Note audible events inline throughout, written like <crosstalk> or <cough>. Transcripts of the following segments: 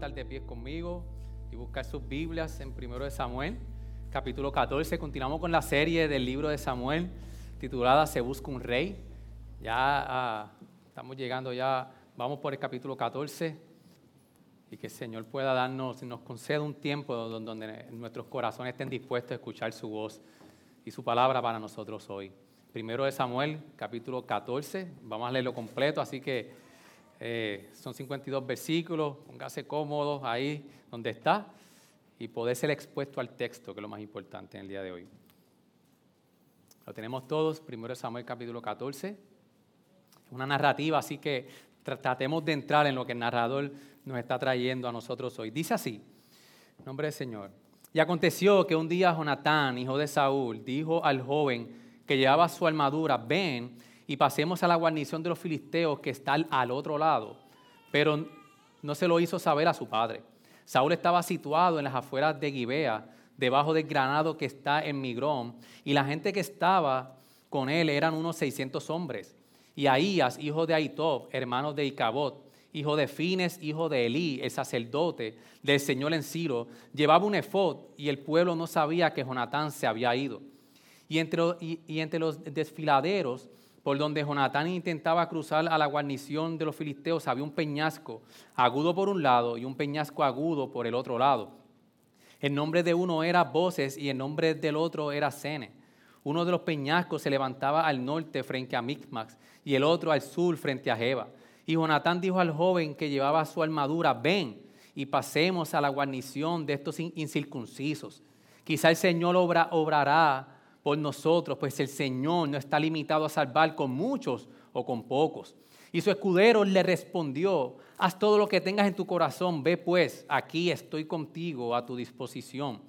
Estar de pie conmigo y buscar sus Biblias en primero de Samuel, capítulo 14. Continuamos con la serie del libro de Samuel titulada Se busca un rey. Ya ah, estamos llegando ya, vamos por el capítulo 14 y que el Señor pueda darnos, nos conceda un tiempo don- donde nuestros corazones estén dispuestos a escuchar su voz y su palabra para nosotros hoy. Primero de Samuel, capítulo 14, vamos a leerlo completo, así que eh, son 52 versículos, póngase cómodo ahí donde está y poder ser expuesto al texto, que es lo más importante en el día de hoy. Lo tenemos todos, primero Samuel, capítulo 14 es una narrativa, así que tra- tratemos de entrar en lo que el narrador nos está trayendo a nosotros hoy. Dice así, nombre del Señor. Y aconteció que un día Jonatán, hijo de Saúl, dijo al joven que llevaba su armadura, ven y pasemos a la guarnición de los filisteos que está al- otro lado. Pero no se lo hizo saber a su padre. Saúl estaba situado en las afueras de Gibea, debajo del granado que está en Migrón, y la gente que estaba con él eran unos 600 hombres. Y Ahías, hijo de Aitob, hermano de Icabot, hijo de Fines, hijo de Elí, el sacerdote del Señor en Silo, llevaba un efod y el pueblo no sabía que Jonatán se había ido. Y entre los desfiladeros por donde Jonatán intentaba cruzar a la guarnición de los filisteos había un peñasco agudo por un lado y un peñasco agudo por el otro lado. El nombre de uno era Voces y el nombre del otro era Sene. Uno de los peñascos se levantaba al norte frente a Micmax y el otro al sur frente a Jeba. Y Jonatán dijo al joven que llevaba su armadura, ven y pasemos a la guarnición de estos in- incircuncisos. Quizá el Señor obra- obrará por nosotros, pues el Señor no está limitado a salvar con muchos o con pocos. Y su escudero le respondió, haz todo lo que tengas en tu corazón, ve pues, aquí estoy contigo a tu disposición.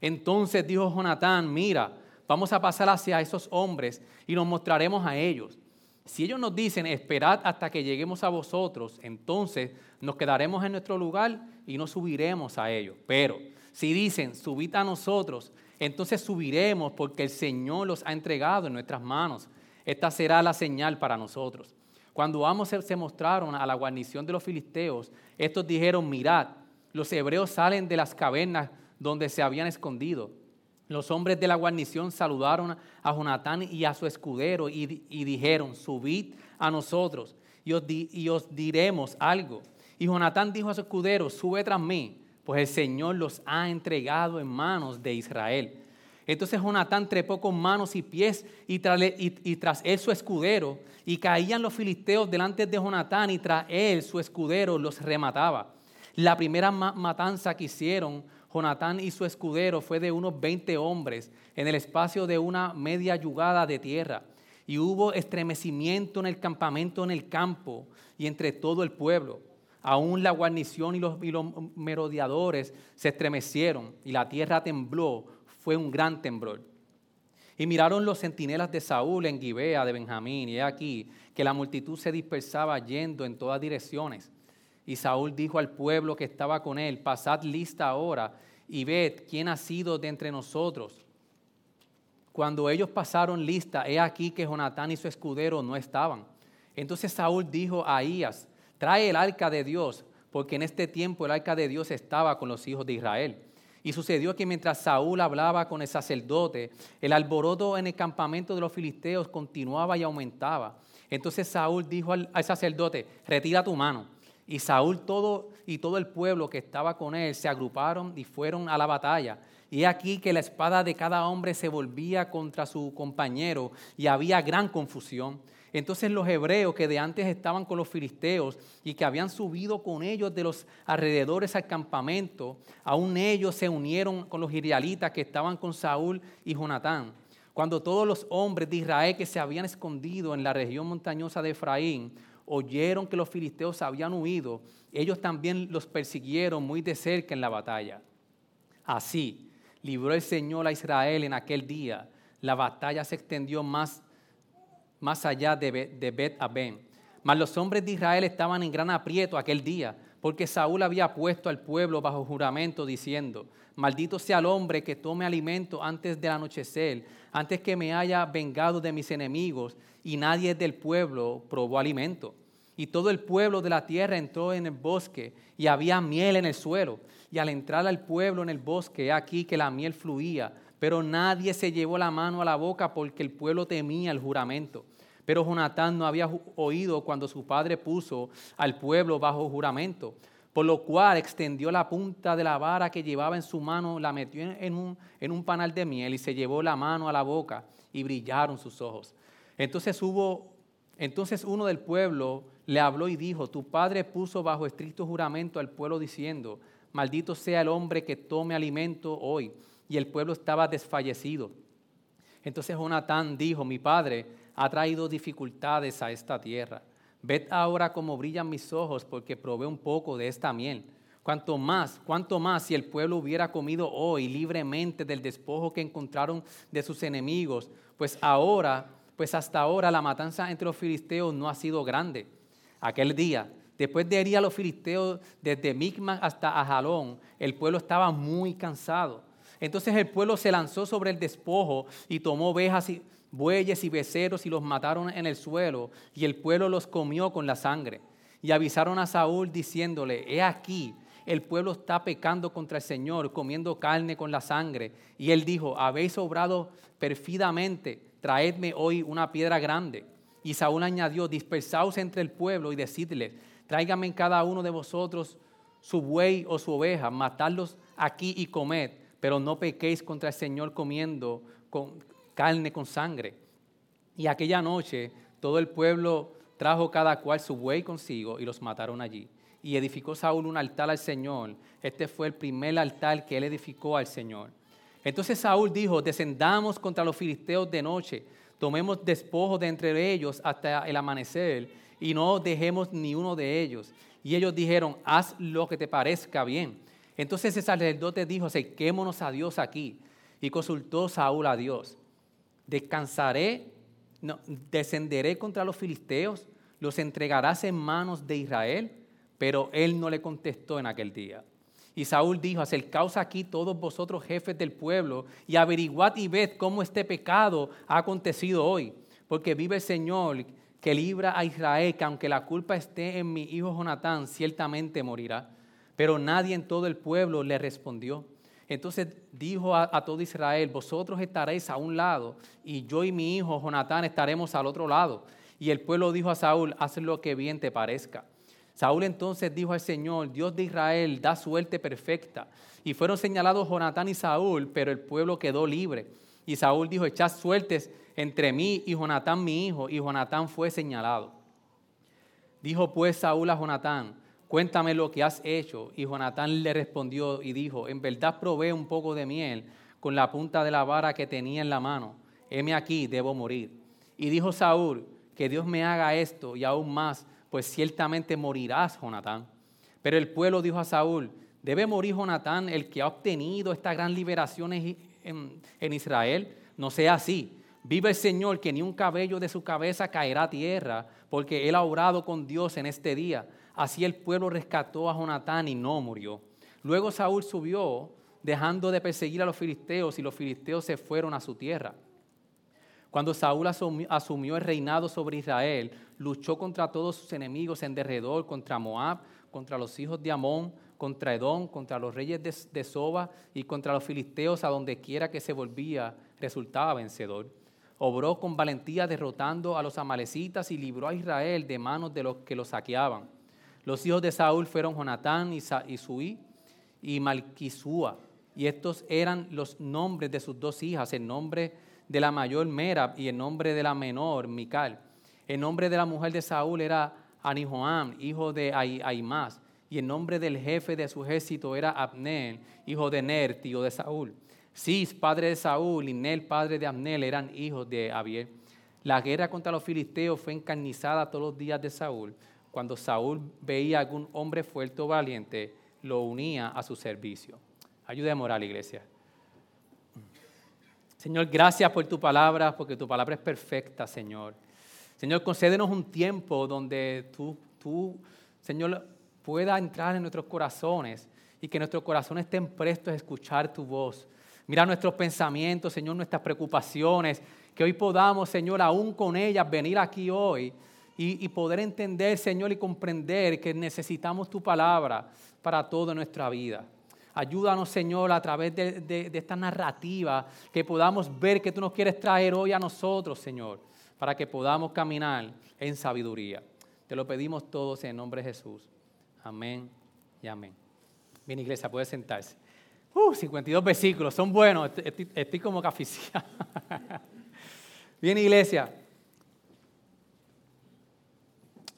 Entonces dijo Jonatán, mira, vamos a pasar hacia esos hombres y nos mostraremos a ellos. Si ellos nos dicen, esperad hasta que lleguemos a vosotros, entonces nos quedaremos en nuestro lugar y no subiremos a ellos. Pero si dicen, subid a nosotros, entonces subiremos porque el Señor los ha entregado en nuestras manos. Esta será la señal para nosotros. Cuando ambos se mostraron a la guarnición de los filisteos, estos dijeron, mirad, los hebreos salen de las cavernas donde se habían escondido. Los hombres de la guarnición saludaron a Jonatán y a su escudero y, di- y dijeron, subid a nosotros y os, y os diremos algo. Y Jonatán dijo a su escudero, sube tras mí, pues el Señor los ha entregado en manos de Israel. Entonces Jonatán trepó con manos y pies y, trale- y- tras él su escudero, y caían los filisteos delante de Jonatán y tras él su escudero los remataba. La primera ma- matanza que hicieron Jonatán y su escudero fue de unos 20 hombres en el espacio de una media yugada de tierra. Y hubo estremecimiento en el campamento, en el campo y entre todo el pueblo. Aún la guarnición y los, y merodeadores se estremecieron y la tierra tembló. Fue un gran temblor. Y miraron los centinelas de Saúl en Gibea de Benjamín, y he aquí que la multitud se dispersaba yendo en todas direcciones. Y Saúl dijo al pueblo que estaba con él, pasad lista ahora y ved quién ha sido de entre nosotros. Cuando ellos pasaron lista, he aquí que Jonatán y su escudero no estaban. Entonces Saúl dijo a Ahías, trae el arca de Dios, porque en este tiempo el arca de Dios estaba con los hijos de Israel. Y sucedió que mientras Saúl hablaba con el sacerdote, el alboroto en el campamento de los filisteos continuaba y aumentaba. Entonces Saúl dijo al, al sacerdote, retira tu mano. Y Saúl todo, y todo el pueblo que estaba con él se agruparon y fueron a la batalla. Y aquí que la espada de cada hombre se volvía contra su compañero y había gran confusión. Entonces los hebreos que de antes estaban con los filisteos y que habían subido con ellos de los alrededores al campamento, aún ellos se unieron con los israelitas que estaban con Saúl y Jonatán. Cuando todos los hombres de Israel que se habían escondido en la región montañosa de Efraín oyeron que los filisteos habían huido, ellos también los persiguieron muy de cerca en la batalla. Así, libró el Señor a Israel en aquel día. La batalla se extendió más, más allá de, de Bet Aben. Mas los hombres de Israel estaban en gran aprieto aquel día, porque Saúl había puesto al pueblo bajo juramento diciendo, maldito sea el hombre que tome alimento antes del anochecer, antes que me haya vengado de mis enemigos, y nadie del pueblo probó alimento. Y todo el pueblo de la tierra entró en el bosque, y había miel en el suelo. Y al entrar al pueblo en el bosque, aquí que la miel fluía, pero nadie se llevó la mano a la boca porque el pueblo temía el juramento. Pero Jonatán no había oído cuando su padre puso al pueblo bajo juramento, por lo cual extendió la punta de la vara que llevaba en su mano, la metió en un, en un panal de miel y se llevó la mano a la boca y brillaron sus ojos. Entonces hubo, entonces uno del pueblo le habló y dijo, tu padre puso bajo estricto juramento al pueblo diciendo, maldito sea el hombre que tome alimento hoy. Y el pueblo estaba desfallecido. Entonces Jonatán dijo, mi padre ha traído dificultades a esta tierra. Ved ahora cómo brillan mis ojos porque probé un poco de esta miel. Cuanto más, cuanto más si el pueblo hubiera comido hoy libremente del despojo que encontraron de sus enemigos, pues ahora, pues hasta ahora la matanza entre los filisteos no ha sido grande. Aquel día, después de herir a los filisteos desde Micmac hasta Ajalón, el pueblo estaba muy cansado. Entonces el pueblo se lanzó sobre el despojo y tomó ovejas y bueyes y beceros y los mataron en el suelo, y el pueblo los comió con la sangre. Y avisaron a Saúl diciéndole, he aquí, el pueblo está pecando contra el Señor, comiendo carne con la sangre. Y él dijo, habéis obrado perfidamente, traedme hoy una piedra grande. Y Saúl añadió, dispersaos entre el pueblo y decidle, tráigame cada uno de vosotros su buey o su oveja, matadlos aquí y comed, pero no pequéis contra el Señor comiendo con, carne con sangre. Y aquella noche todo el pueblo trajo cada cual su buey consigo y los mataron allí. Y edificó Saúl un altar al Señor. Este fue el primer altar que él edificó al Señor. Entonces Saúl dijo, descendamos contra los filisteos de noche, tomemos despojo de entre ellos hasta el amanecer y no dejemos ni uno de ellos. Y ellos dijeron, haz lo que te parezca bien. Entonces el sacerdote dijo, acerquémonos a Dios aquí. Y consultó Saúl a Dios descansaré, no, descenderé contra los filisteos, los entregarás en manos de Israel. Pero él no le contestó en aquel día. Y Saúl dijo, acercaos aquí todos vosotros jefes del pueblo y averiguad y ved cómo este pecado ha acontecido hoy. Porque vive el Señor que libra a Israel, que aunque la culpa esté en mi hijo Jonatán, ciertamente morirá. Pero nadie en todo el pueblo le respondió. Entonces dijo a, todo Israel, vosotros estaréis a un lado y yo y mi hijo Jonatán estaremos al otro lado. Y el pueblo dijo a Saúl, haz lo que bien te parezca. Saúl entonces dijo al Señor, Dios de Israel, da suerte perfecta. Y fueron señalados Jonatán y Saúl, pero el pueblo quedó libre. Y Saúl dijo, echad suertes entre mí y Jonatán mi hijo. Y Jonatán fue señalado. Dijo pues Saúl a Jonatán, cuéntame lo que has hecho. Y Jonatán le respondió y dijo, en verdad probé un poco de miel con la punta de la vara que tenía en la mano. Heme aquí, debo morir. Y dijo Saúl, que Dios me haga esto y aún más, pues ciertamente morirás, Jonatán. Pero el pueblo dijo a Saúl, debe morir Jonatán, el que ha obtenido esta gran liberación en, Israel. No sea así. Vive el Señor que ni un cabello de su cabeza caerá a tierra, porque él ha orado con Dios en este día. Así el pueblo rescató a Jonatán y no murió. Luego Saúl subió, dejando de perseguir a los filisteos, y los filisteos se fueron a su tierra. Cuando Saúl asumió el reinado sobre Israel, luchó contra todos sus enemigos en derredor, contra Moab, contra los hijos de Amón, contra Edom, contra los reyes de, Soba y contra los filisteos, a donde quiera que se volvía, resultaba vencedor. Obró con valentía derrotando a los amalecitas y libró a Israel de manos de los que lo saqueaban. Los hijos de Saúl fueron Jonatán y Suí y Malquisúa. Y estos eran los nombres de sus dos hijas, el nombre de la mayor Merab y el nombre de la menor Mical. El nombre de la mujer de Saúl era Anijoam, hijo de Aimás. Y el nombre del jefe de su ejército era Abner, hijo de Ner, tío de Saúl. Cis, padre de Saúl, y Nel, padre de Abner, eran hijos de Abiel. La guerra contra los filisteos fue encarnizada todos los días de Saúl. Cuando Saúl veía a algún hombre fuerte o valiente, lo unía a su servicio. Ayúdeme a la iglesia. Señor, gracias por tu palabra, porque tu palabra es perfecta, Señor. Señor, concédenos un tiempo donde tú, tú, Señor, pueda entrar en nuestros corazones y que nuestros corazones estén prestos a escuchar tu voz. Mira nuestros pensamientos, Señor, nuestras preocupaciones, que hoy podamos, Señor, aún con ellas venir aquí hoy y, poder entender, Señor, y comprender que necesitamos tu palabra para toda nuestra vida. Ayúdanos, Señor, a través de, esta narrativa, que podamos ver que tú nos quieres traer hoy a nosotros, Señor, para que podamos caminar en sabiduría. Te lo pedimos todos en nombre de Jesús. Amén y amén. Bien, iglesia, puede sentarse. Uh, 52 versículos, son buenos, estoy, como caficía. <laughs> Bien, iglesia.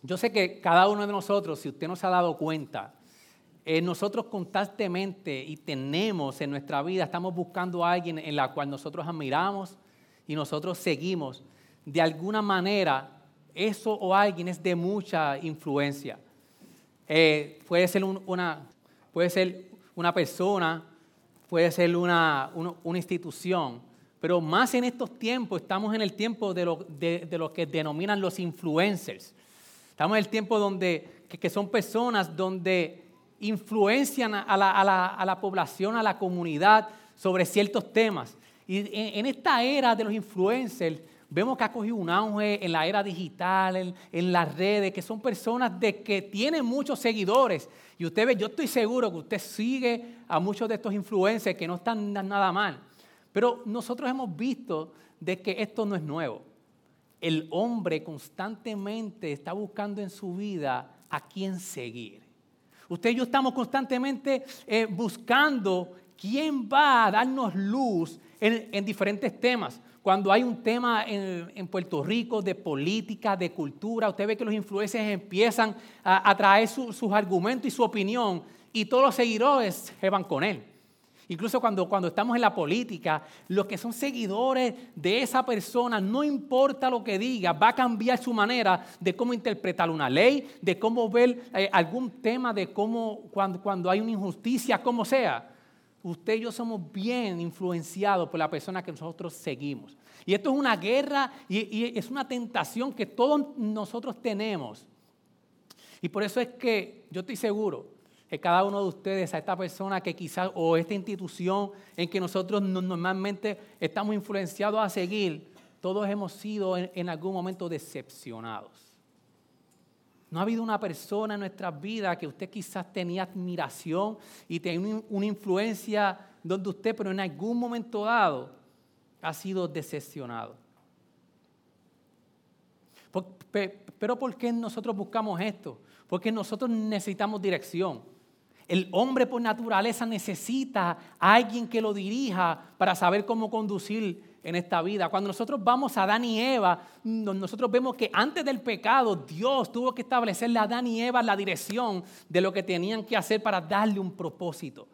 Yo sé que cada uno de nosotros, si usted no se ha dado cuenta, eh, nosotros constantemente y tenemos en nuestra vida, estamos buscando a alguien en la cual nosotros admiramos y nosotros seguimos. De alguna manera, eso o alguien es de mucha influencia. Eh, puede, ser una, puede ser una persona, puede ser una, una, institución, pero más en estos tiempos, estamos en el tiempo de lo, de, lo que denominan los influencers. Estamos en el tiempo donde, que, son personas donde influencian a la, población, a la comunidad sobre ciertos temas. Y en, esta era de los influencers, vemos que ha cogido un auge en la era digital, en, las redes, que son personas de que tienen muchos seguidores. Y usted ve, yo estoy seguro que usted sigue a muchos de estos influencers que no están nada mal. Pero nosotros hemos visto de que esto no es nuevo. El hombre constantemente está buscando en su vida a quién seguir. Usted y yo estamos constantemente eh, buscando quién va a darnos luz en, diferentes temas. Cuando hay un tema en, Puerto Rico de política, de cultura, usted ve que los influencers empiezan a, traer sus argumentos y su opinión y todos los seguidores se van con él. Incluso cuando, cuando estamos en la política, los que son seguidores de esa persona, no importa lo que diga, va a cambiar su manera de cómo interpretar una ley, de cómo ver eh, algún tema, de cómo cuando, cuando hay una injusticia, como sea. Usted y yo somos bien influenciados por la persona que nosotros seguimos. Y esto es una guerra y es una tentación que todos nosotros tenemos. Y por eso es que yo estoy seguro que cada uno de ustedes, a esta persona que quizás, o esta institución en que nosotros normalmente estamos influenciados a seguir, todos hemos sido en, algún momento decepcionados. No ha habido una persona en nuestras vidas que usted quizás tenía admiración y tenía una influencia donde usted, pero en algún momento dado, ha sido decepcionado. Pero ¿por qué nosotros buscamos esto? Porque nosotros necesitamos dirección. El hombre por naturaleza necesita a alguien que lo dirija para saber cómo conducir en esta vida. Cuando nosotros vamos a Adán y Eva, nosotros vemos que antes del pecado Dios tuvo que establecerle a Adán y Eva la dirección de lo que tenían que hacer para darle un propósito.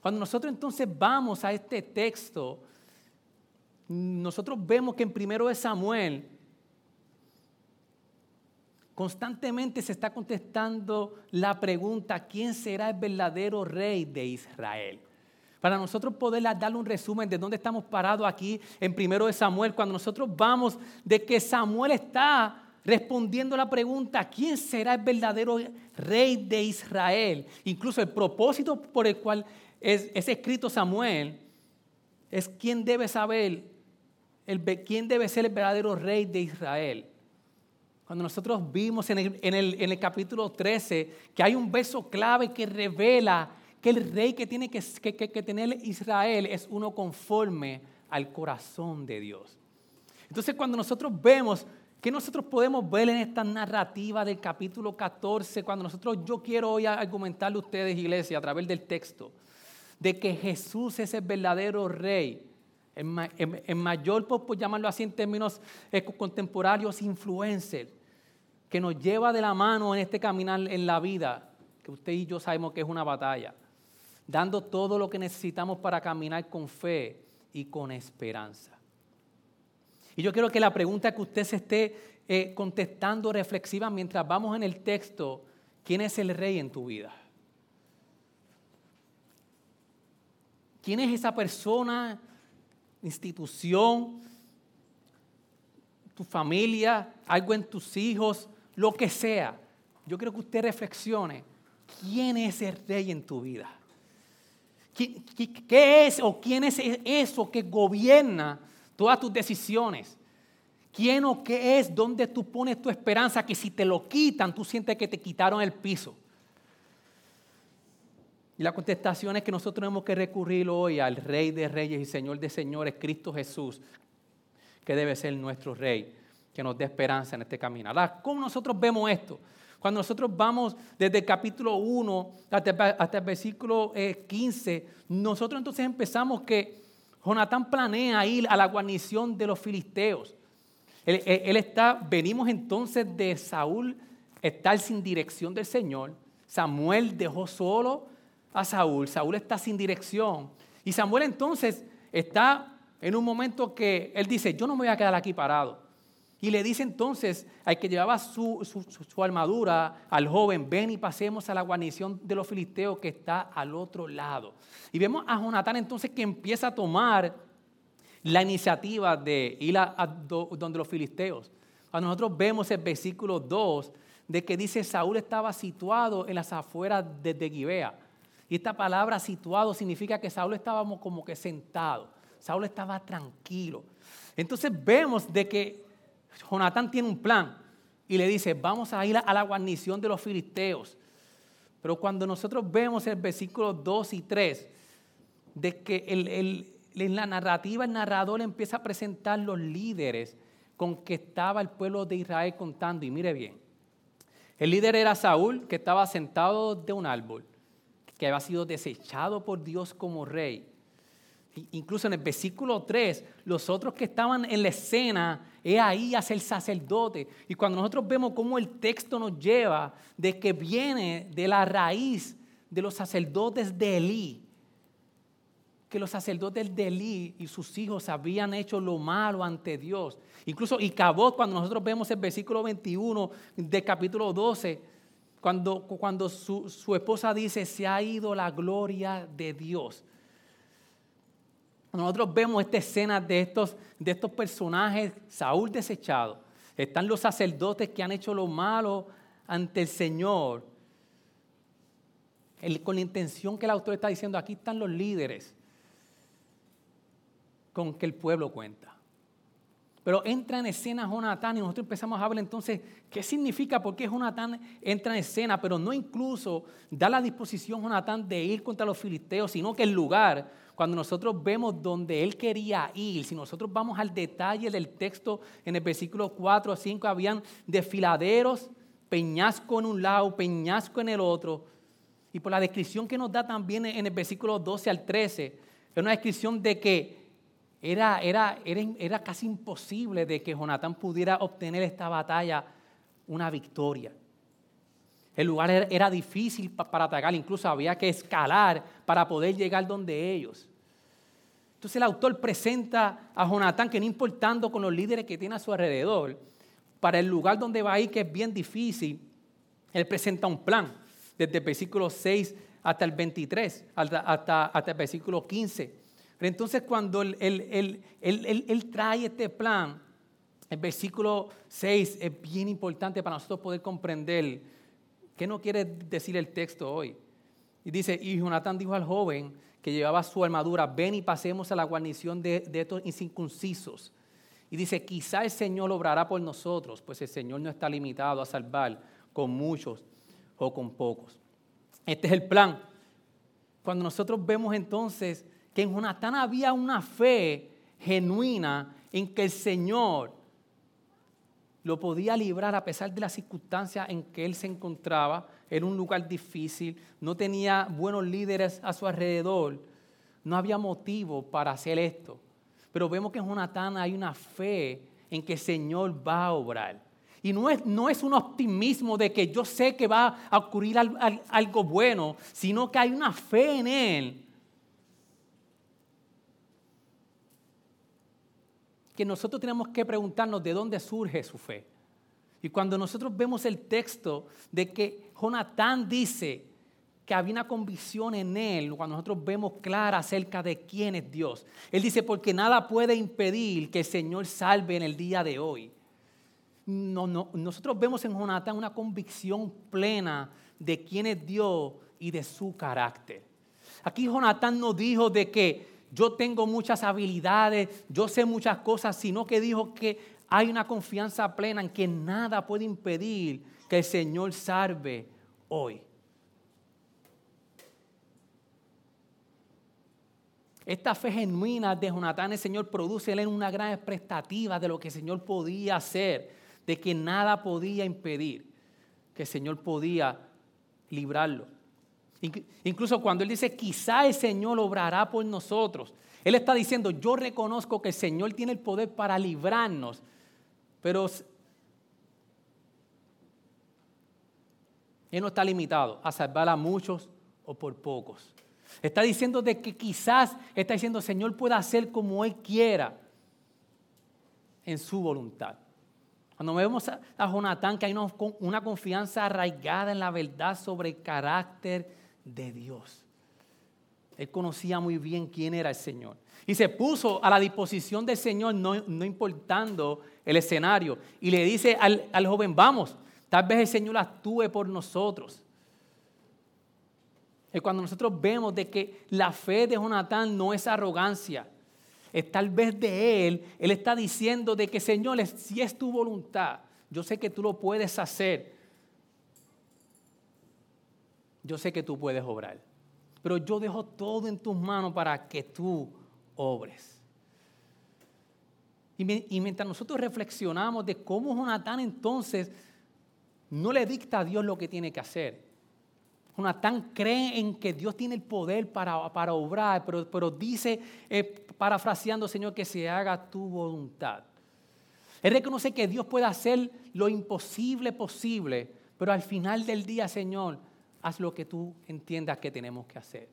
Cuando nosotros entonces vamos a este texto, nosotros vemos que en primero de Samuel Constantemente se está contestando la pregunta, ¿quién será el verdadero rey de Israel? Para nosotros poder darle un resumen de dónde estamos parados aquí en primero de Samuel, cuando nosotros vamos de que Samuel está respondiendo la pregunta, ¿quién será el verdadero rey de Israel? Incluso el propósito por el cual es, escrito Samuel es quién debe saber, el, quién debe ser el verdadero rey de Israel. Cuando nosotros vimos en el, capítulo 13 que hay un verso clave que revela que el rey que tiene que, tener Israel es uno conforme al corazón de Dios. Entonces cuando nosotros vemos que nosotros podemos ver en esta narrativa del capítulo 14, cuando nosotros, yo quiero hoy argumentarle a ustedes, iglesia, a través del texto, de que Jesús es el verdadero rey, en, mayor, por, llamarlo así en términos eh, contemporáneos, influencer, que nos lleva de la mano en este caminar en la vida, que usted y yo sabemos que es una batalla, dando todo lo que necesitamos para caminar con fe y con esperanza. Y yo quiero que la pregunta que usted se esté eh, contestando reflexiva mientras vamos en el texto, ¿quién es el rey en tu vida? ¿Quién es esa persona, institución, tu familia, algo en tus hijos, lo que sea? Yo quiero que usted reflexione, ¿quién es el rey en tu vida? ¿Qué, es o quién es eso que gobierna todas tus decisiones? ¿Quién o qué es donde tú pones tu esperanza que si te lo quitan, tú sientes que te quitaron el piso? Y la contestación es que nosotros tenemos que recurrir hoy al Rey de Reyes y Señor de Señores, Cristo Jesús, que debe ser nuestro Rey, que nos dé esperanza en este camino. Ahora, ¿cómo nosotros vemos esto? Cuando nosotros vamos desde el capítulo 1 hasta, el versículo 15, eh, nosotros entonces empezamos que Jonatán planea ir a la guarnición de los filisteos. Él, está, venimos entonces de Saúl estar sin dirección del Señor. Samuel dejó solo a Saúl. Saúl está sin dirección. Y Samuel entonces está en un momento que él dice, yo no me voy a quedar aquí parado. Y le dice entonces al que llevaba su, armadura al joven, ven y pasemos a la guarnición de los filisteos que está al otro lado. Y vemos a Jonatán entonces que empieza a tomar la iniciativa de ir a, donde los filisteos. Cuando nosotros vemos el versículo 2 de que dice Saúl estaba situado en las afueras de, de Gibea. Y esta palabra situado significa que Saúl estaba como que sentado. Saúl estaba tranquilo. Entonces vemos de que Jonatán tiene un plan y le dice, vamos a ir a la guarnición de los filisteos. Pero cuando nosotros vemos el versículo 2 y 3, de que en la narrativa el narrador empieza a presentar los líderes con que estaba el pueblo de Israel contando. Y mire bien, el líder era Saúl, que estaba sentado de un árbol, que había sido desechado por Dios como rey. Incluso en el versículo 3, los otros que estaban en la escena, es ahí hacia el sacerdote. Y cuando nosotros vemos cómo el texto nos lleva de que viene de la raíz de los sacerdotes de Elí, que los sacerdotes de Elí y sus hijos habían hecho lo malo ante Dios. Incluso y cuando nosotros vemos el versículo 21 del capítulo 12, cuando, cuando su, su esposa dice, se ha ido la gloria de Dios. Nosotros vemos esta escena de estos, de estos personajes, Saúl desechado. Están los sacerdotes que han hecho lo malo ante el Señor. con la intención que el autor está diciendo, aquí están los líderes con que el pueblo cuenta. Pero entra en escena Jonatán y nosotros empezamos a hablar entonces qué significa, por qué Jonatán entra en escena, pero no incluso da la disposición Jonatán de ir contra los filisteos, sino que el lugar cuando nosotros vemos donde él quería ir, si nosotros vamos al detalle del texto en el versículo 4 a 5, habían desfiladeros, peñasco en un lado, peñasco en el otro. Y por la descripción que nos da también en el versículo 12 al 13, es una descripción de que era, era, era, era casi imposible de que Jonatán pudiera obtener esta batalla una victoria. El lugar era difícil para atacar, incluso había que escalar para poder llegar donde ellos. Entonces el autor presenta a Jonatán que no importando con los líderes que tiene a su alrededor, para el lugar donde va a ir, que es bien difícil, él presenta un plan, desde el versículo 6 hasta el 23, hasta, hasta, el versículo 15. Pero entonces cuando él, él, trae este plan, el versículo 6 es bien importante para nosotros poder comprender qué no quiere decir el texto hoy. Y dice, y Jonatán dijo al joven, que llevaba su armadura, ven y pasemos a la guarnición de, estos incircuncisos. Y dice, quizá el Señor obrará por nosotros, pues el Señor no está limitado a salvar con muchos o con pocos. Este es el plan. Cuando nosotros vemos entonces que en Jonatán había una fe genuina en que el Señor lo podía librar a pesar de las circunstancias en que él se encontraba, era un lugar difícil, no tenía buenos líderes a su alrededor, no había motivo para hacer esto. Pero vemos que en Jonatán hay una fe en que el Señor va a obrar. Y no es, no es un optimismo de que yo sé que va a ocurrir algo bueno, sino que hay una fe en Él que nosotros tenemos que preguntarnos de dónde surge su fe. Y cuando nosotros vemos el texto de que Jonatán dice que había una convicción en él, cuando nosotros vemos clara acerca de quién es Dios, él dice, porque nada puede impedir que el Señor salve en el día de hoy. No, no, nosotros vemos en Jonatán una convicción plena de quién es Dios y de su carácter. Aquí Jonatán no dijo de que yo tengo muchas habilidades, yo sé muchas cosas, sino que dijo que hay una confianza plena en que nada puede impedir que el Señor salve hoy. Esta fe genuina de Jonatán, el Señor produce en una gran expectativa de lo que el Señor podía hacer, de que nada podía impedir que el Señor podía librarlo. Incluso cuando Él dice, quizá el Señor obrará por nosotros, Él está diciendo, yo reconozco que el Señor tiene el poder para librarnos pero Él no está limitado a salvar a muchos o por pocos. Está diciendo de que quizás está diciendo, Señor pueda hacer como Él quiera en su voluntad. Cuando vemos a, Jonatán, que hay una, una confianza arraigada en la verdad sobre el carácter de Dios. Él conocía muy bien quién era el Señor. Y se puso a la disposición del Señor, no, no importando el escenario y le dice al, joven, vamos, tal vez el Señor actúe por nosotros. Y cuando nosotros vemos de que la fe de Jonatán no es arrogancia, es tal vez de él, él está diciendo de que Señor, si es tu voluntad, yo sé que tú lo puedes hacer. Yo sé que tú puedes obrar, pero yo dejo todo en tus manos para que tú obres. Y, mientras nosotros reflexionamos de cómo Jonatán entonces no le dicta a Dios lo que tiene que hacer. Jonatán cree en que Dios tiene el poder para, para obrar, pero, dice, eh, parafraseando, Señor, que se haga tu voluntad. Él reconoce que Dios puede hacer lo imposible posible, pero al final del día, Señor, haz lo que tú entiendas que tenemos que hacer.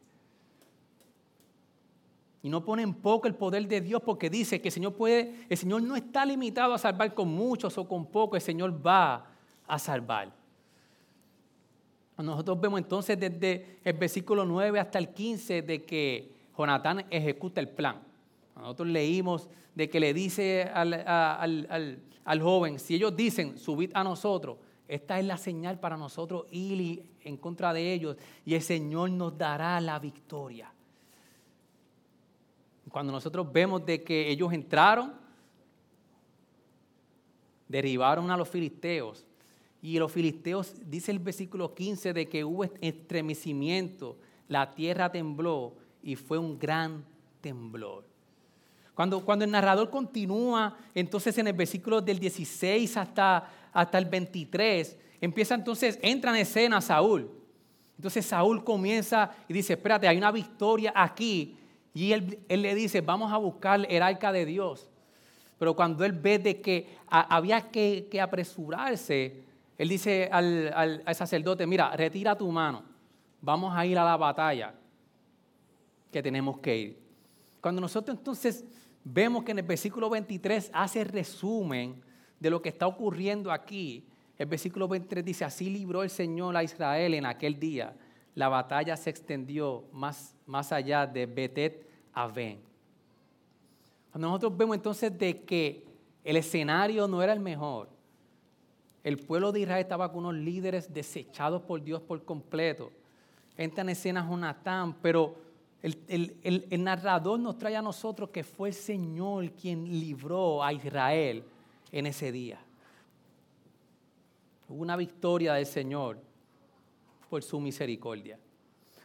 Y no pone en poco el poder de Dios porque dice que el Señor puede, el Señor no está limitado a salvar con muchos o con pocos, el Señor va a salvar. Nosotros vemos entonces desde el versículo 9 hasta el 15 de que Jonatán ejecuta el plan. Nosotros leímos de que le dice al, al, joven, si ellos dicen, subid a nosotros, esta es la señal para nosotros ir en contra de ellos y el Señor nos dará la victoria. Cuando nosotros vemos de que ellos entraron, derribaron a los filisteos. Y los filisteos, dice el versículo 15, de que hubo estremecimiento, la tierra tembló y fue un gran temblor. Cuando, cuando el narrador continúa, entonces en el versículo del 16 hasta, hasta el 23, empieza entonces, entra en escena Saúl. Entonces Saúl comienza y dice, espérate, hay una victoria aquí y él, le dice, vamos a buscar el arca de Dios. Pero cuando él ve de que había que, apresurarse, él dice al, sacerdote, mira, retira tu mano, vamos a ir a la batalla que tenemos que ir. Cuando nosotros entonces vemos que en el versículo 23 hace resumen de lo que está ocurriendo aquí, el versículo 23 dice, así libró el Señor a Israel en aquel día. La batalla se extendió más, más allá de Betet ven. Cuando nosotros vemos entonces de que el escenario no era el mejor, el pueblo de Israel estaba con unos líderes desechados por Dios por completo. Entra en escena Jonatán, pero el, el, narrador nos trae a nosotros que fue el Señor quien libró a Israel en ese día. Hubo una victoria del Señor por su misericordia.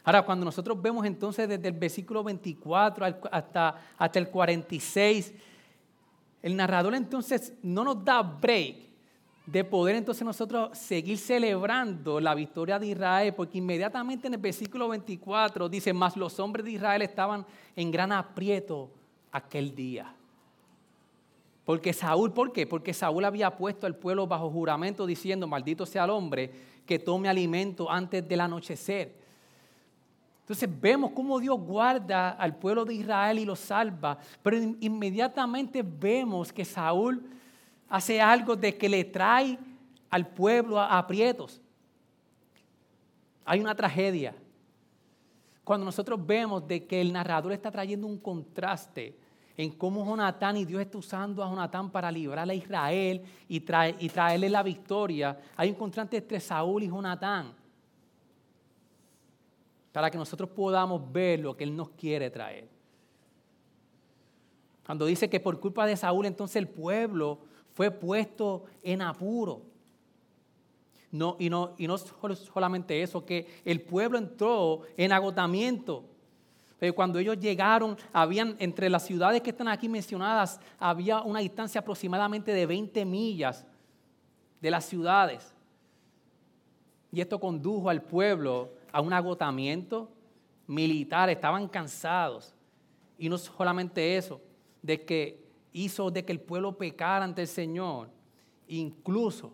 Ahora, cuando nosotros vemos entonces desde el versículo 24 hasta, hasta el 46, el narrador entonces no nos da break de poder entonces nosotros seguir celebrando la victoria de Israel, porque inmediatamente en el versículo 24 dice, más los hombres de Israel estaban en gran aprieto aquel día. Porque Saúl, ¿por qué? Porque Saúl había puesto al pueblo bajo juramento diciendo, maldito sea el hombre que tome alimento antes del anochecer. Entonces vemos cómo Dios guarda al pueblo de Israel y lo salva, pero inmediatamente vemos que Saúl hace algo de que le trae al pueblo a aprietos. Hay una tragedia. Cuando nosotros vemos de que el narrador está trayendo un contraste en cómo Jonatán y Dios está usando a Jonatán para librar a Israel y, traerle la victoria, hay un contraste entre Saúl y Jonatán para que nosotros podamos ver lo que Él nos quiere traer. Cuando dice que por culpa de Saúl entonces el pueblo fue puesto en apuro. No, y, no, y no solamente eso, que el pueblo entró en agotamiento. Pero cuando ellos llegaron, habían entre las ciudades que están aquí mencionadas, había una distancia aproximadamente de 20 millas de las ciudades. Y esto condujo al pueblo a un agotamiento militar, estaban cansados. Y no solamente eso, de que hizo de que el pueblo pecara ante el Señor, incluso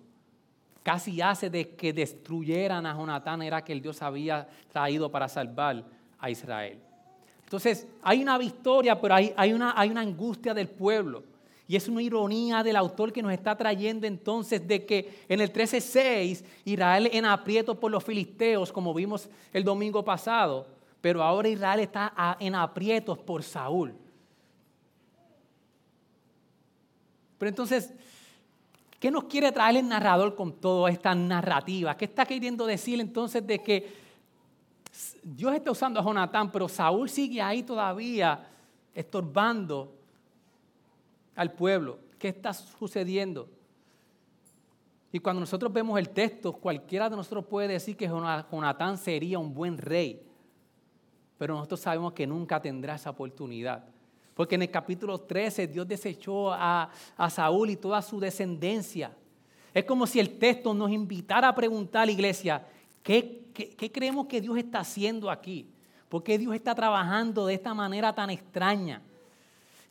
casi hace de que destruyeran a Jonatán, era que el Dios había traído para salvar a Israel. Entonces, hay una victoria, pero hay, una angustia del pueblo. Y es una ironía del autor que nos está trayendo entonces de que en el 13.6 Israel en aprieto por los filisteos, como vimos el domingo pasado, pero ahora Israel está en aprietos por Saúl. Pero entonces, ¿qué nos quiere traer el narrador con toda esta narrativa? ¿Qué está queriendo decir entonces de que Dios está usando a Jonatán, pero Saúl sigue ahí todavía estorbando al pueblo. ¿Qué está sucediendo? Y cuando nosotros vemos el texto, cualquiera de nosotros puede decir que Jonatán sería un buen rey, pero nosotros sabemos que nunca tendrá esa oportunidad. Porque en el capítulo 13 Dios desechó a, Saúl y toda su descendencia. Es como si el texto nos invitara a preguntar a la iglesia, ¿qué, qué creemos que Dios está haciendo aquí? ¿Por qué Dios está trabajando de esta manera tan extraña?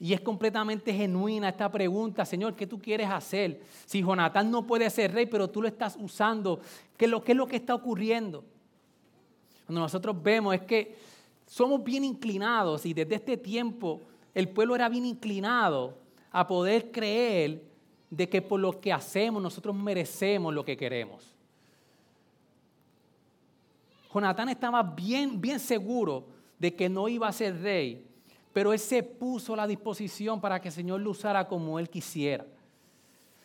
Y es completamente genuina esta pregunta, Señor, ¿qué tú quieres hacer? Si Jonatán no puede ser rey, pero tú lo estás usando, ¿qué es lo, qué es lo que está ocurriendo? Cuando nosotros vemos es que somos bien inclinados y desde este tiempo el pueblo era bien inclinado a poder creer de que por lo que hacemos nosotros merecemos lo que queremos. Jonatán estaba bien, bien seguro de que no iba a ser rey pero Él se puso a la disposición para que el Señor lo usara como Él quisiera.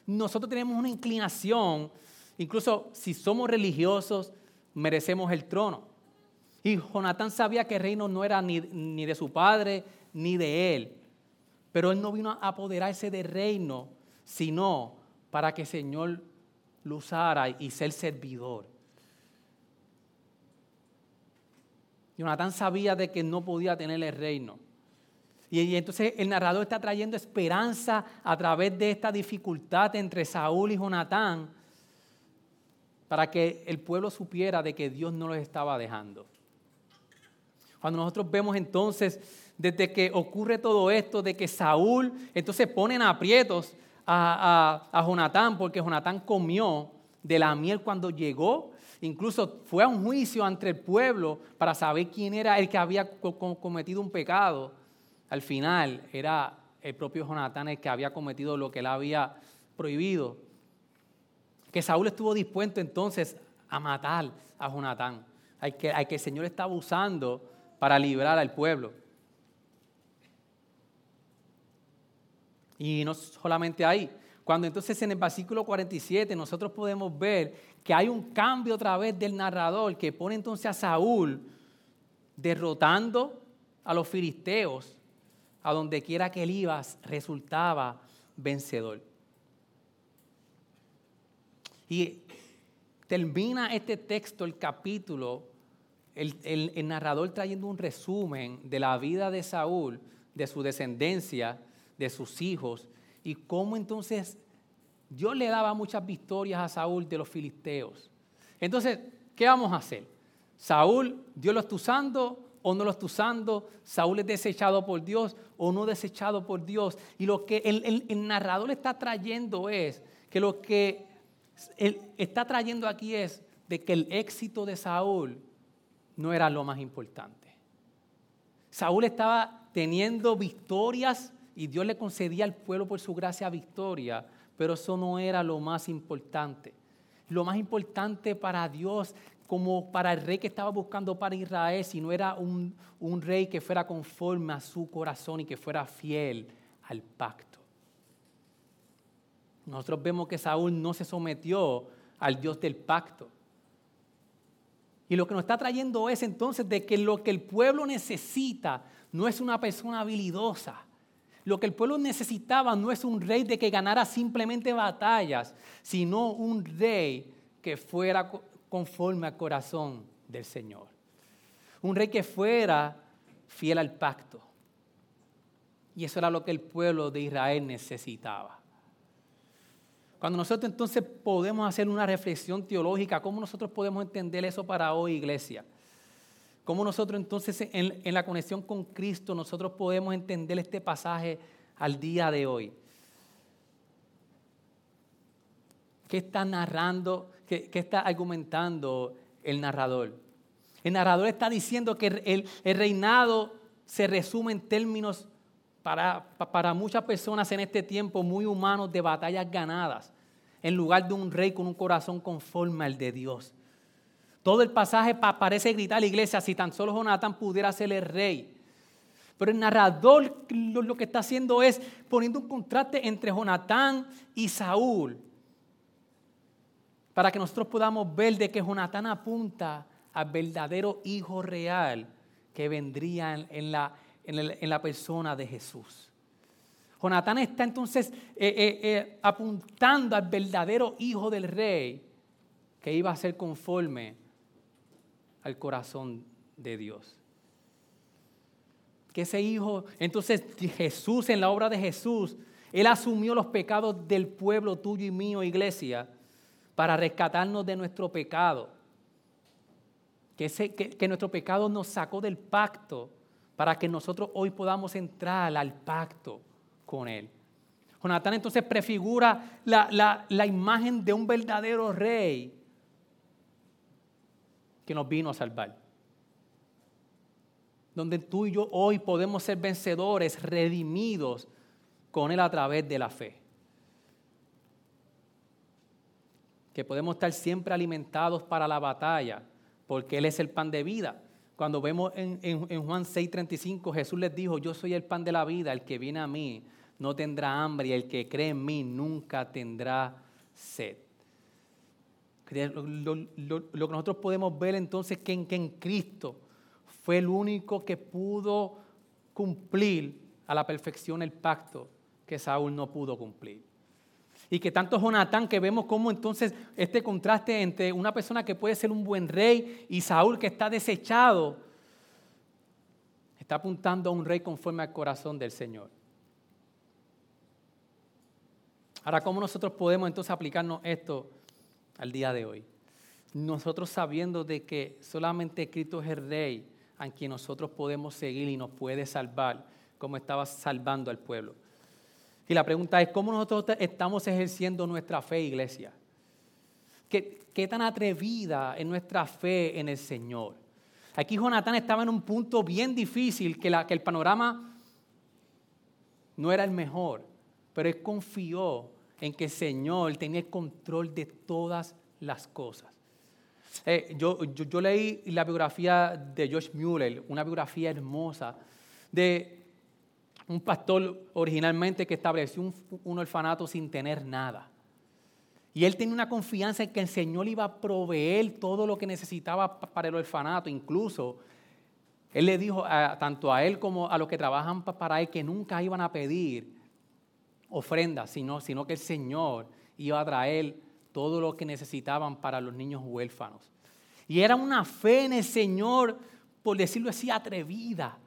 Nosotros tenemos una inclinación, incluso si somos religiosos, merecemos el trono. Y Jonatán sabía que el reino no era ni, ni de su padre ni de él, pero él no vino a apoderarse del reino, sino para que el Señor lo usara y ser servidor. Jonatán sabía de que no podía tener el reino. Y, entonces el narrador está trayendo esperanza a través de esta dificultad entre Saúl y Jonatán para que el pueblo supiera de que Dios no los estaba dejando. Cuando nosotros vemos entonces, desde que ocurre todo esto, de que Saúl entonces ponen aprietos a, a, a Jonatán, porque Jonatán comió de la miel cuando llegó, incluso fue a un juicio entre el pueblo para saber quién era el que había cometido un pecado al final era el propio Jonatán el que había cometido lo que él había prohibido. Que Saúl estuvo dispuesto entonces a matar a Jonatán, al que, que el Señor estaba usando para librar al pueblo. Y no solamente ahí, cuando entonces en el versículo 47 nosotros podemos ver que hay un cambio otra vez del narrador que pone entonces a Saúl derrotando a los filisteos a donde quiera que él iba, resultaba vencedor. Y termina este texto, el capítulo, el, el, narrador trayendo un resumen de la vida de Saúl, de su descendencia, de sus hijos, y cómo entonces Dios le daba muchas victorias a Saúl de los filisteos. Entonces, ¿qué vamos a hacer? Saúl, Dios lo está usando o no lo está usando, Saúl es desechado por Dios o no desechado por Dios. Y lo que el, narrador está trayendo es que lo que él está trayendo aquí es de que el éxito de Saúl no era lo más importante. Saúl estaba teniendo victorias y Dios le concedía al pueblo por su gracia victoria, pero eso no era lo más importante. Lo más importante para Dios, como para el rey que estaba buscando para Israel, si no era un, un rey que fuera conforme a su corazón y que fuera fiel al pacto. Nosotros vemos que Saúl no se sometió al Dios del pacto. Y lo que nos está trayendo es entonces de que lo que el pueblo necesita no es una persona habilidosa. Lo que el pueblo necesitaba no es un rey de que ganara simplemente batallas, sino un rey que fuera conforme al corazón del Señor. Un rey que fuera fiel al pacto. Y eso era lo que el pueblo de Israel necesitaba. Cuando nosotros entonces podemos hacer una reflexión teológica, ¿cómo nosotros podemos entender eso para hoy, iglesia? ¿Cómo nosotros entonces en, la conexión con Cristo nosotros podemos entender este pasaje al día de hoy? ¿Qué está narrando, qué, qué está argumentando el narrador? El narrador está diciendo que el, el reinado se resume en términos para, para muchas personas en este tiempo muy humanos de batallas ganadas, en lugar de un rey con un corazón conforme al de Dios. Todo el pasaje parece gritar a la iglesia, si tan solo Jonatán pudiera ser el rey. Pero el narrador lo, que está haciendo es poniendo un contraste entre Jonatán y Saúl, para que nosotros podamos ver de que Jonatán apunta al verdadero hijo real que vendría en la, en, persona de Jesús. Jonatán está entonces eh, eh, eh, apuntando al verdadero hijo del rey que iba a ser conforme al corazón de Dios. Que ese hijo, entonces Jesús en la obra de Jesús, Él asumió los pecados del pueblo tuyo y mío, iglesia, para rescatarnos de nuestro pecado. Que, ese, que nuestro pecado nos sacó del pacto para que nosotros hoy podamos entrar al pacto con Él. Jonatán entonces prefigura la, la, imagen de un verdadero rey que nos vino a salvar. Donde tú y yo hoy podemos ser vencedores, redimidos con Él a través de la fe. Que podemos estar siempre alimentados para la batalla, porque Él es el pan de vida. Cuando vemos en, en, Juan 6:35, Jesús les dijo, yo soy el pan de la vida, el que viene a mí no tendrá hambre y el que cree en mí nunca tendrá sed. Lo, que nosotros podemos ver entonces que que en Cristo fue el único que pudo cumplir a la perfección el pacto que Saúl no pudo cumplir. Y que tanto Jonatán, que vemos cómo entonces este contraste entre una persona que puede ser un buen rey y Saúl que está desechado, está apuntando a un rey conforme al corazón del Señor. Ahora, ¿cómo nosotros podemos entonces aplicarnos esto al día de hoy? Nosotros sabiendo de que solamente Cristo es el rey a quien nosotros podemos seguir y nos puede salvar, como estaba salvando al pueblo. Y la pregunta es, ¿cómo nosotros estamos ejerciendo nuestra fe, iglesia? ¿Qué, tan atrevida es nuestra fe en el Señor? Aquí Jonatán estaba en un punto bien difícil, que, que el panorama no era el mejor, pero él confió en que el Señor tenía el control de todas las cosas. Eh, yo, leí la biografía de Josh Mueller, una biografía hermosa, de un pastor originalmente que estableció un, orfanato sin tener nada. Y él tenía una confianza en que el Señor iba a proveer todo lo que necesitaba para el orfanato. Incluso él le dijo tanto a él como a los que trabajan para él que nunca iban a pedir ofrendas, sino, sino que el Señor iba a traer todo lo que necesitaban para los niños huérfanos. Y era una fe en el Señor, por decirlo así, atrevida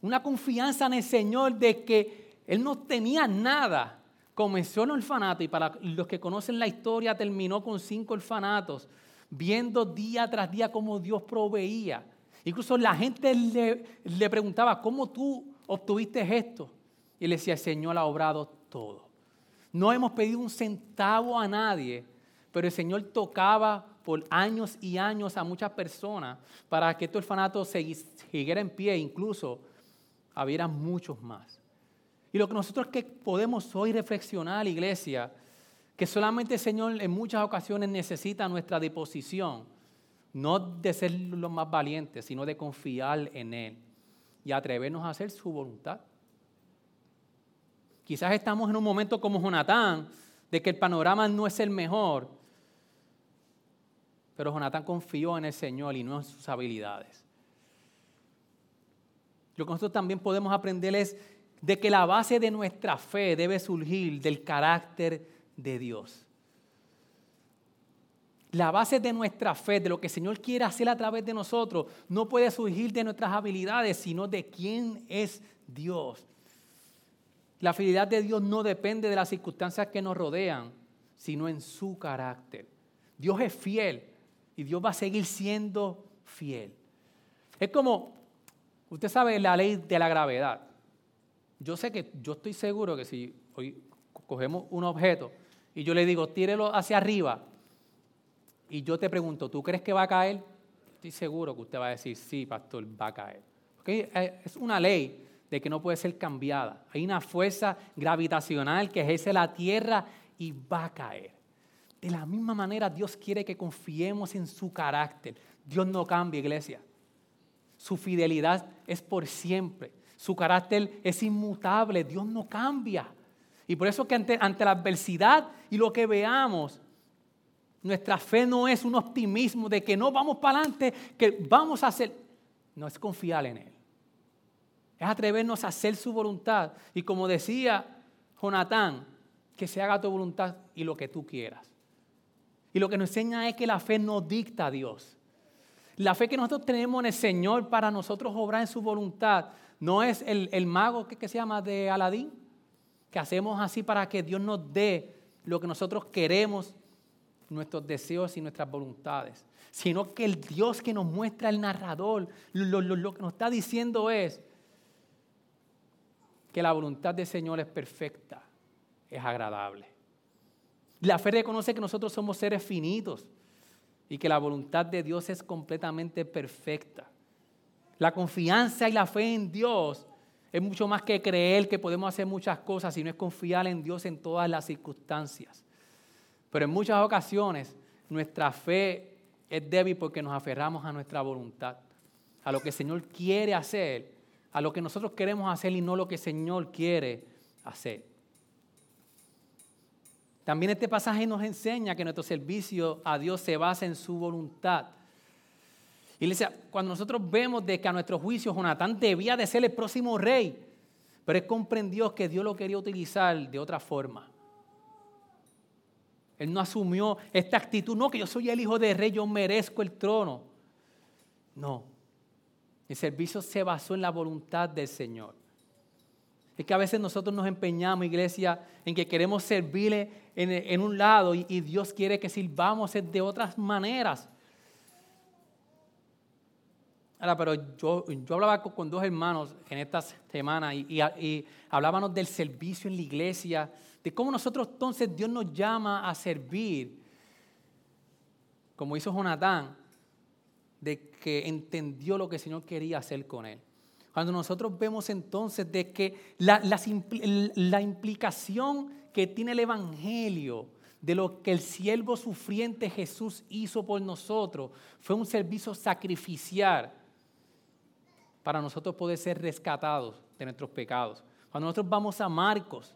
una confianza en el Señor de que Él no tenía nada. Comenzó en orfanato y para los que conocen la historia terminó con cinco orfanatos, viendo día tras día cómo Dios proveía. Incluso la gente le, le preguntaba, ¿cómo tú obtuviste esto? Y él decía, el Señor ha obrado todo. No hemos pedido un centavo a nadie, pero el Señor tocaba por años y años a muchas personas para que este orfanato siguiera en pie, incluso hubiera muchos más. Y lo que nosotros que podemos hoy reflexionar, iglesia, que solamente el Señor en muchas ocasiones necesita nuestra disposición, no de ser los más valientes, sino de confiar en Él y atrevernos a hacer su voluntad. Quizás estamos en un momento como Jonatán, de que el panorama no es el mejor, pero Jonatán confió en el Señor y no en sus habilidades. Lo que nosotros también podemos aprender es de que la base de nuestra fe debe surgir del carácter de Dios. La base de nuestra fe, de lo que el Señor quiere hacer a través de nosotros, no puede surgir de nuestras habilidades, sino de quién es Dios. La fidelidad de Dios no depende de las circunstancias que nos rodean, sino en su carácter. Dios es fiel y Dios va a seguir siendo fiel. Es como, usted sabe la ley de la gravedad. Yo sé que, yo estoy seguro que si hoy cogemos un objeto y yo le digo, tírelo hacia arriba, y yo te pregunto, ¿tú crees que va a caer? Estoy seguro que usted va a decir, sí, pastor, va a caer. Eh, es una ley de que no puede ser cambiada. Hay una fuerza gravitacional que ejerce la tierra y va a caer. De la misma manera, Dios quiere que confiemos en su carácter. Dios no cambia, iglesia. Su fidelidad es por siempre. Su carácter es inmutable. Dios no cambia. Y por eso que ante, ante la adversidad y lo que veamos, nuestra fe no es un optimismo de que no vamos para adelante, que vamos a hacer. No es confiar en Él. Es atrevernos a hacer su voluntad. Y como decía Jonatán, que se haga tu voluntad y lo que tú quieras. Y lo que nos enseña es que la fe no dicta a Dios. La fe que nosotros tenemos en el Señor para nosotros obrar en su voluntad no es el, mago que, que se llama de Aladín, que hacemos así para que Dios nos dé lo que nosotros queremos nuestros deseos y nuestras voluntades, sino que el Dios que nos muestra el narrador, lo, que nos está diciendo es que la voluntad del Señor es perfecta, es agradable. La fe reconoce que nosotros somos seres finitos y que la voluntad de Dios es completamente perfecta. La confianza y la fe en Dios es mucho más que creer que podemos hacer muchas cosas, sino es confiar en Dios en todas las circunstancias. Pero en muchas ocasiones nuestra fe es débil porque nos aferramos a nuestra voluntad, a lo que el Señor quiere hacer, a lo que nosotros queremos hacer y no lo que el Señor quiere hacer. También este pasaje nos enseña que nuestro servicio a Dios se basa en su voluntad. Iglesia, cuando nosotros vemos de que a nuestro juicio Jonatán debía de ser el próximo rey, pero él comprendió que Dios lo quería utilizar de otra forma. Él no asumió esta actitud, no, que yo soy el hijo de rey, yo merezco el trono. No, el servicio se basó en la voluntad del Señor. Es que a veces nosotros nos empeñamos, iglesia, en que queremos servirle en, un lado y, y, Dios quiere que sirvamos de otras maneras. Ahora, pero yo, yo hablaba con, dos hermanos en esta semana y, y hablábamos del servicio en la iglesia de cómo nosotros entonces Dios nos llama a servir, como hizo Jonatán, de que entendió lo que el Señor quería hacer con él. Cuando nosotros vemos entonces de que la, la implicación que tiene el Evangelio, de lo que el siervo sufriente Jesús hizo por nosotros, fue un servicio sacrificial para nosotros poder ser rescatados de nuestros pecados. Cuando nosotros vamos a Marcos,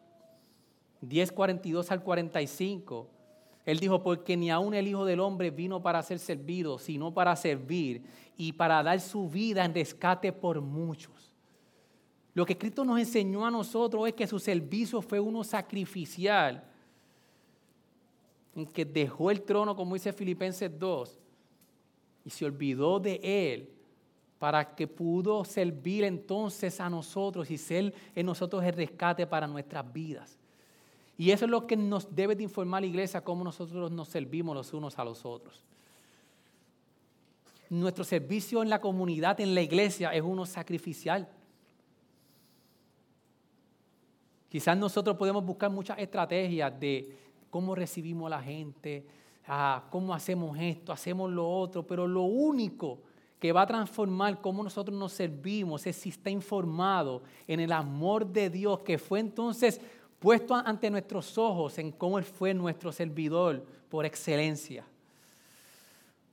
10, 42 al 45, él dijo, porque ni aun el Hijo del Hombre vino para ser servido, sino para servir y para dar su vida en rescate por muchos. Lo que Cristo nos enseñó a nosotros es que su servicio fue uno sacrificial, en que dejó el trono, como dice Filipenses 2, y se olvidó de él para que pudo servir entonces a nosotros y ser en nosotros el rescate para nuestras vidas. Y eso es lo que nos debe de informar la iglesia, cómo nosotros nos servimos los unos a los otros. Nuestro servicio en la comunidad, en la iglesia, es uno sacrificial. Quizás nosotros podemos buscar muchas estrategias de cómo recibimos a la gente, ah, cómo hacemos esto, hacemos lo otro, pero lo único que va a transformar cómo nosotros nos servimos es si está informado en el amor de Dios que fue entonces puesto ante nuestros ojos en cómo Él fue nuestro servidor por excelencia.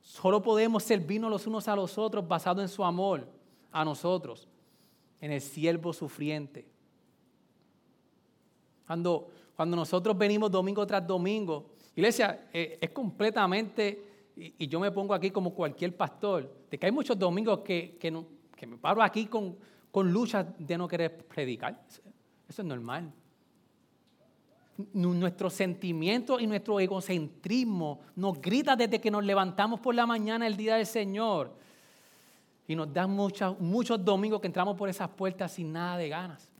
Solo podemos servirnos los unos a los otros basado en su amor a nosotros, en el siervo sufriente. Cuando, cuando nosotros venimos domingo tras domingo, iglesia, eh, es completamente, y, yo me pongo aquí como cualquier pastor, de que hay muchos domingos que, que, me paro aquí con, con luchas de no querer predicar. Eso es normal nuestro sentimiento y nuestro egocentrismo nos grita desde que nos levantamos por la mañana el día del Señor. Y nos dan muchos, muchos domingos que entramos por esas puertas sin nada de ganas.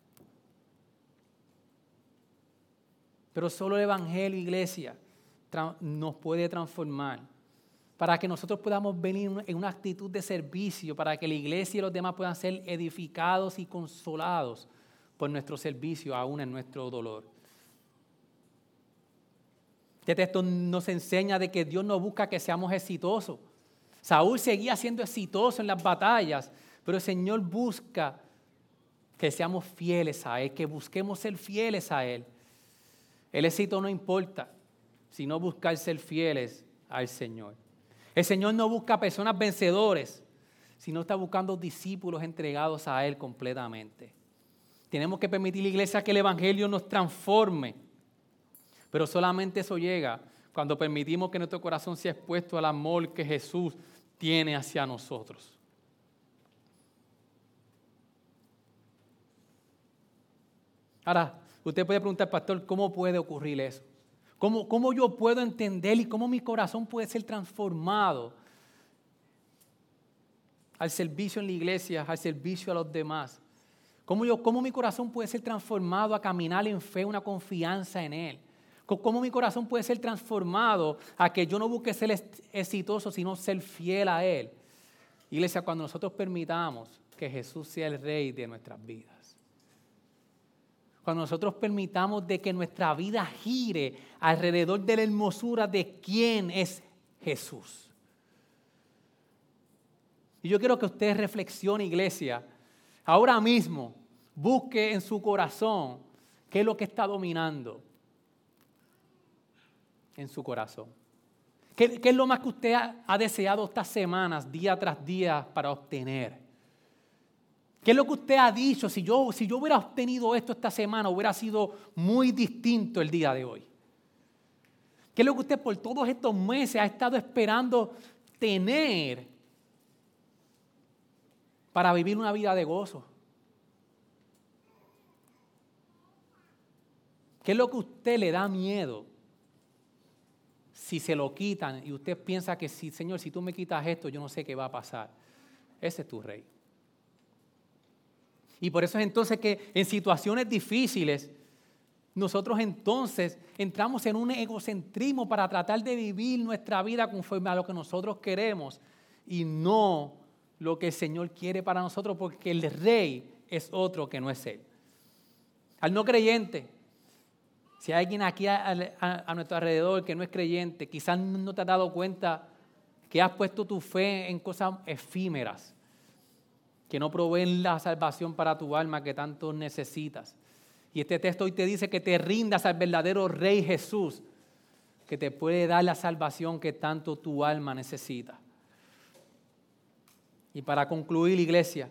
Pero solo el Evangelio, iglesia, nos puede transformar para que nosotros podamos venir en una actitud de servicio, para que la iglesia y los demás puedan ser edificados y consolados por nuestro servicio, aún en nuestro dolor. Este texto nos enseña de que Dios no busca que seamos exitosos. Saúl seguía siendo exitoso en las batallas, pero el Señor busca que seamos fieles a Él, que busquemos ser fieles a Él. El éxito no importa, sino buscar ser fieles al Señor. El Señor no busca personas vencedores, sino está buscando discípulos entregados a Él completamente. Tenemos que permitir la iglesia que el Evangelio nos transforme pero solamente eso llega cuando permitimos que nuestro corazón sea expuesto al amor que Jesús tiene hacia nosotros. Ahora, usted puede preguntar, pastor, ¿cómo puede ocurrir eso? ¿Cómo, ¿Cómo, yo puedo entender y cómo mi corazón puede ser transformado al servicio en la iglesia, al servicio a los demás? ¿Cómo, yo, cómo mi corazón puede ser transformado a caminar en fe, una confianza en Él? ¿Cómo mi corazón puede ser transformado a que yo no busque ser exitoso, sino ser fiel a Él? Iglesia, cuando nosotros permitamos que Jesús sea el rey de nuestras vidas. Cuando nosotros permitamos de que nuestra vida gire alrededor de la hermosura de quién es Jesús. Y yo quiero que usted reflexione, iglesia, ahora mismo, busque en su corazón qué es lo que está dominando en su corazón? ¿Qué, es lo más que usted ha, deseado estas semanas, día tras día, para obtener? ¿Qué es lo que usted ha dicho? Si yo, si yo hubiera obtenido esto esta semana, hubiera sido muy distinto el día de hoy. ¿Qué es lo que usted por todos estos meses ha estado esperando tener para vivir una vida de gozo? ¿Qué es lo que usted le da miedo si se lo quitan y usted piensa que si, Señor, si tú me quitas esto, yo no sé qué va a pasar. Ese es tu rey. Y por eso es entonces que en situaciones difíciles, nosotros entonces entramos en un egocentrismo para tratar de vivir nuestra vida conforme a lo que nosotros queremos y no lo que el Señor quiere para nosotros, porque el rey es otro que no es Él. Al no creyente, si hay alguien aquí a, nuestro alrededor que no es creyente, quizás no te has dado cuenta que has puesto tu fe en cosas efímeras, que no proveen la salvación para tu alma que tanto necesitas. Y este texto hoy te dice que te rindas al verdadero Rey Jesús, que te puede dar la salvación que tanto tu alma necesita. Y para concluir, iglesia,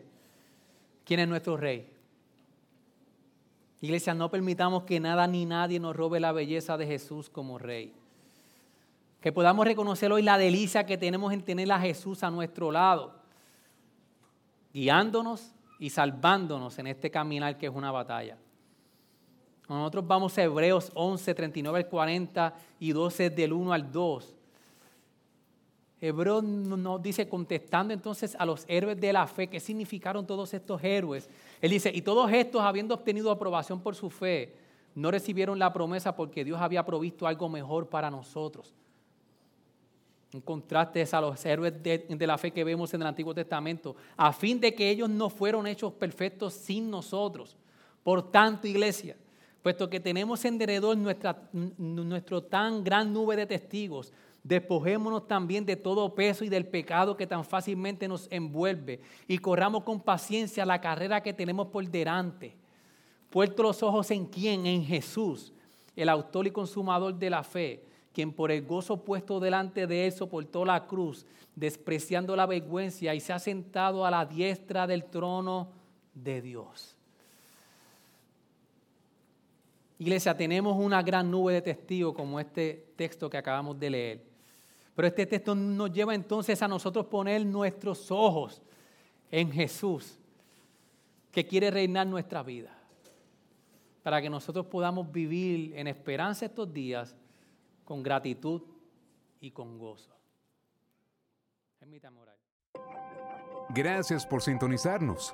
¿quién es nuestro Rey? Iglesia, no permitamos que nada ni nadie nos robe la belleza de Jesús como Rey. Que podamos reconocer hoy la delicia que tenemos en tener a Jesús a nuestro lado, guiándonos y salvándonos en este caminar que es una batalla. Nosotros vamos a Hebreos 11, 39 al 40 y 12 del 1 al 2. Hebreos nos dice, contestando entonces a los héroes de la fe, ¿qué significaron todos estos héroes? Él dice, y todos estos, habiendo obtenido aprobación por su fe, no recibieron la promesa porque Dios había provisto algo mejor para nosotros. En contraste a los héroes de, de, la fe que vemos en el Antiguo Testamento, a fin de que ellos no fueron hechos perfectos sin nosotros. Por tanto, iglesia, puesto que tenemos en derredor nuestra, nuestro tan gran nube de testigos, Despojémonos también de todo peso y del pecado que tan fácilmente nos envuelve y corramos con paciencia la carrera que tenemos por delante. Puerto los ojos en quién? En Jesús, el autor y consumador de la fe, quien por el gozo puesto delante de él soportó la cruz, despreciando la vergüenza y se ha sentado a la diestra del trono de Dios. Iglesia, tenemos una gran nube de testigos como este texto que acabamos de leer. Pero este texto nos lleva entonces a nosotros poner nuestros ojos en Jesús, que quiere reinar nuestra vida, para que nosotros podamos vivir en esperanza estos días con gratitud y con gozo. Gracias por sintonizarnos.